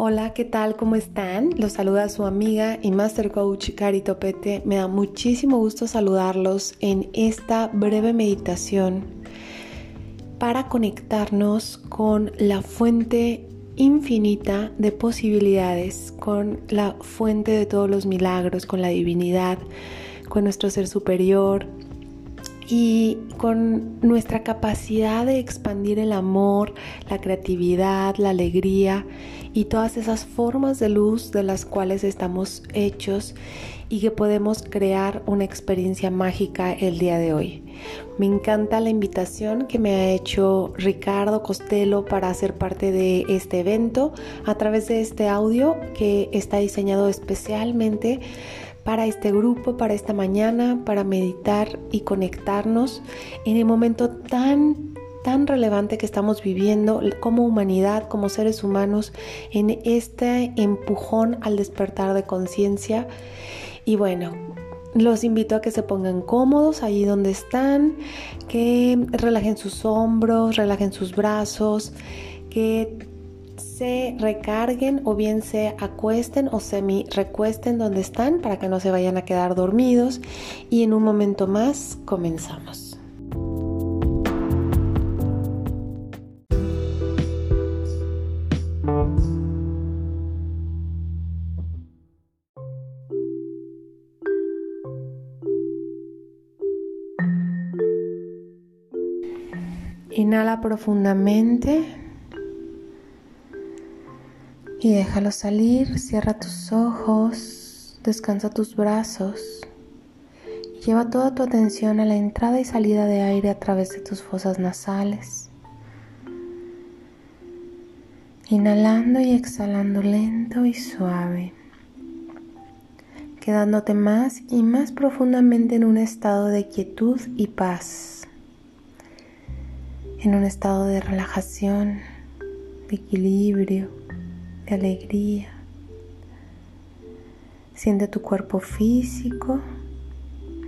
Hola, ¿qué tal? ¿Cómo están? Los saluda su amiga y Master Coach Cari Topete. Me da muchísimo gusto saludarlos en esta breve meditación para conectarnos con la fuente infinita de posibilidades, con la fuente de todos los milagros, con la divinidad, con nuestro ser superior, y con nuestra capacidad de expandir el amor, la creatividad, la alegría y todas esas formas de luz de las cuales estamos hechos y que podemos crear una experiencia mágica el día de hoy. Me encanta la invitación que me ha hecho Ricardo Costello para ser parte de este evento a través de este audio que está diseñado especialmente para este grupo, para esta mañana, para meditar y conectarnos en el momento tan tan relevante que estamos viviendo como humanidad, como seres humanos, en este empujón al despertar de conciencia. Y bueno, los invito a que se pongan cómodos allí donde están, que relajen sus hombros, relajen sus brazos, que se recarguen o bien se acuesten o semi recuesten donde están para que no se vayan a quedar dormidos y en un momento más comenzamos. Inhala profundamente y déjalo salir, cierra tus ojos, descansa tus brazos lleva toda tu atención a la entrada y salida de aire a través de tus fosas nasales. Inhalando y exhalando lento y suave, quedándote más y más profundamente en un estado de quietud y paz, en un estado de relajación, de equilibrio alegría. Siente tu cuerpo físico.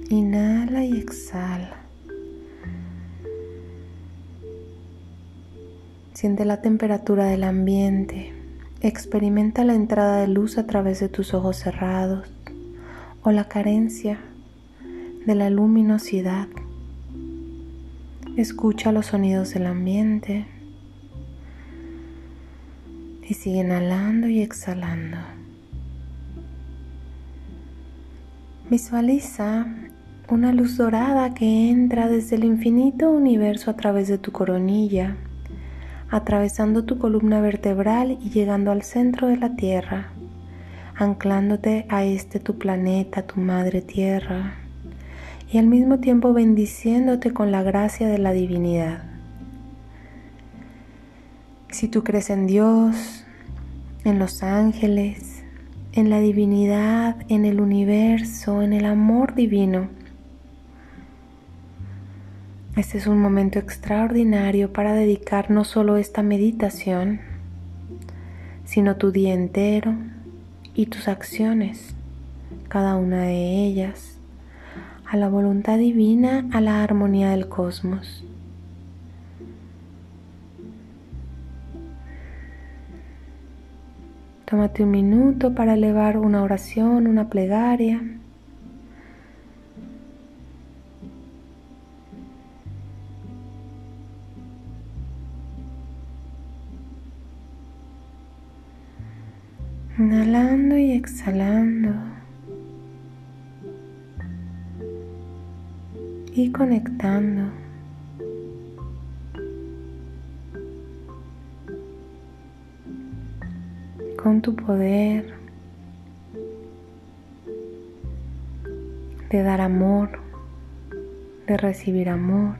Inhala y exhala. Siente la temperatura del ambiente. Experimenta la entrada de luz a través de tus ojos cerrados o la carencia de la luminosidad. Escucha los sonidos del ambiente y sigue inhalando y exhalando. Visualiza una luz dorada que entra desde el infinito universo a través de tu coronilla, atravesando tu columna vertebral y llegando al centro de la Tierra, anclándote a este tu planeta, tu madre Tierra, y al mismo tiempo bendiciéndote con la gracia de la divinidad. Si tú crees en Dios, en los ángeles, en la divinidad, en el universo, en el amor divino, este es un momento extraordinario para dedicar no solo esta meditación, sino tu día entero y tus acciones, cada una de ellas, a la voluntad divina, a la armonía del cosmos. Tómate un minuto para elevar una oración, una plegaria. Inhalando y exhalando. Y conectando. Con tu poder de dar amor, de recibir amor.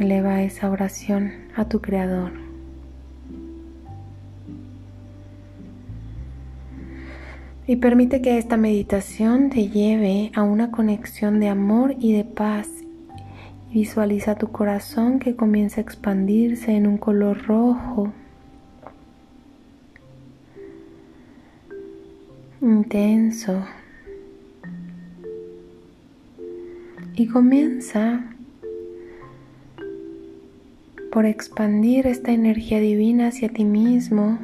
Eleva esa oración a tu Creador. Y permite que esta meditación te lleve a una conexión de amor y de paz. Visualiza tu corazón que comienza a expandirse en un color rojo, intenso. Y comienza por expandir esta energía divina hacia ti mismo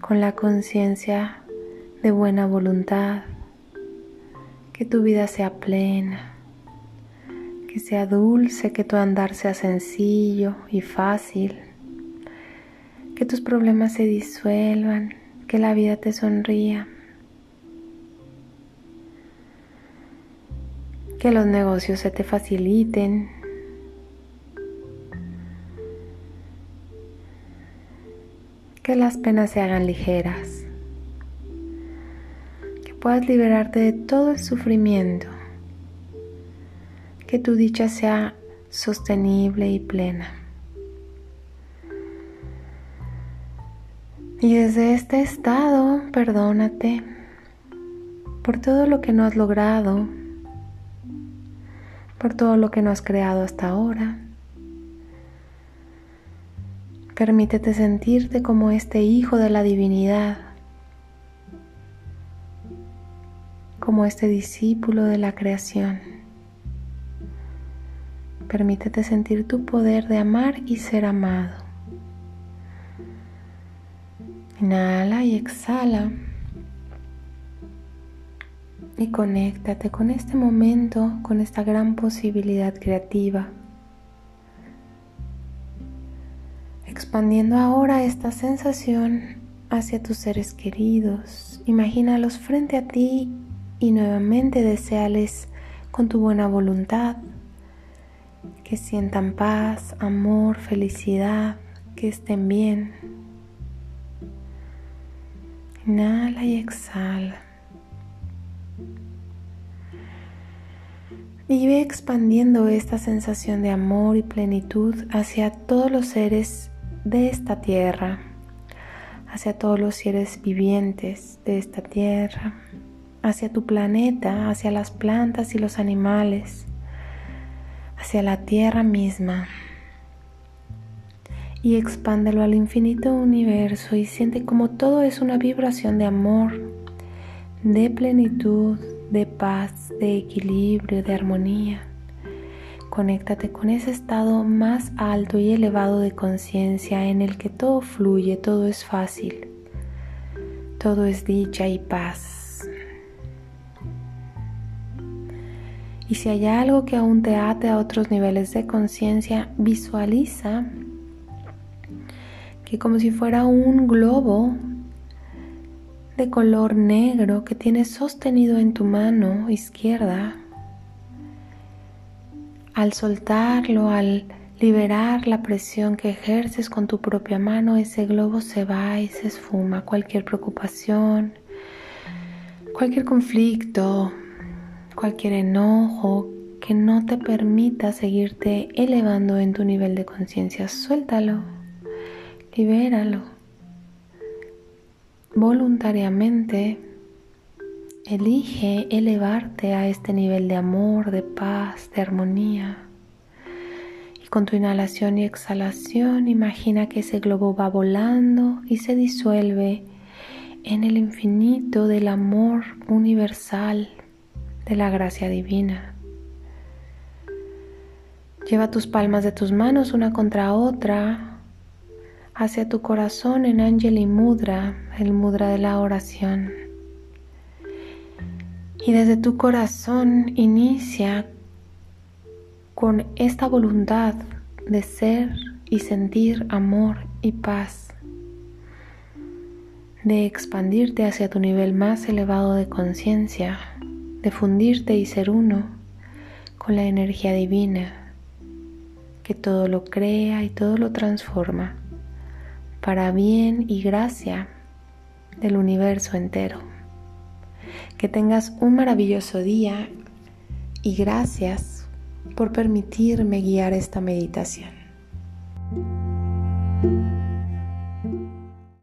con la conciencia de buena voluntad, que tu vida sea plena, que sea dulce, que tu andar sea sencillo y fácil, que tus problemas se disuelvan, que la vida te sonría. Que los negocios se te faciliten, que las penas se hagan ligeras, que puedas liberarte de todo el sufrimiento, que tu dicha sea sostenible y plena. Y desde este estado, perdónate por todo lo que no has logrado, por todo lo que no has creado hasta ahora Permítete sentirte como este hijo de la divinidad, como este discípulo de la creación. Permítete sentir tu poder de amar y ser amado. Inhala y exhala. Y conéctate con este momento, con esta gran posibilidad creativa. Expandiendo ahora esta sensación hacia tus seres queridos, imagínalos frente a ti y nuevamente deseales con tu buena voluntad que sientan paz, amor, felicidad, que estén bien. Inhala y exhala. Y ve expandiendo esta sensación de amor y plenitud hacia todos los seres de esta tierra, hacia todos los seres vivientes de esta tierra, hacia tu planeta, hacia las plantas y los animales, hacia la tierra misma. Y expándelo al infinito universo y siente como todo es una vibración de amor, de plenitud, de paz, de equilibrio, de armonía. Conéctate con ese estado más alto y elevado de conciencia en el que todo fluye, todo es fácil, todo es dicha y paz. Y si hay algo que aún te ate a otros niveles de conciencia, visualiza que como si fuera un globo de color negro que tienes sostenido en tu mano izquierda, al soltarlo, al liberar la presión que ejerces con tu propia mano, ese globo se va y se esfuma. Cualquier preocupación, cualquier conflicto, cualquier enojo que no te permita seguirte elevando en tu nivel de conciencia, suéltalo, libéralo. Voluntariamente Elige elevarte a este nivel de amor, de paz, de armonía. Y con tu inhalación y exhalación imagina que ese globo va volando y se disuelve en el infinito del amor universal, de la gracia divina. Lleva tus palmas de tus manos una contra otra hacia tu corazón en Angeli Mudra, el mudra de la oración. Y desde tu corazón inicia con esta voluntad de ser y sentir amor y paz, de expandirte hacia tu nivel más elevado de conciencia, de fundirte y ser uno con la energía divina que todo lo crea y todo lo transforma para bien y gracia del universo entero. Que tengas un maravilloso día y gracias por permitirme guiar esta meditación.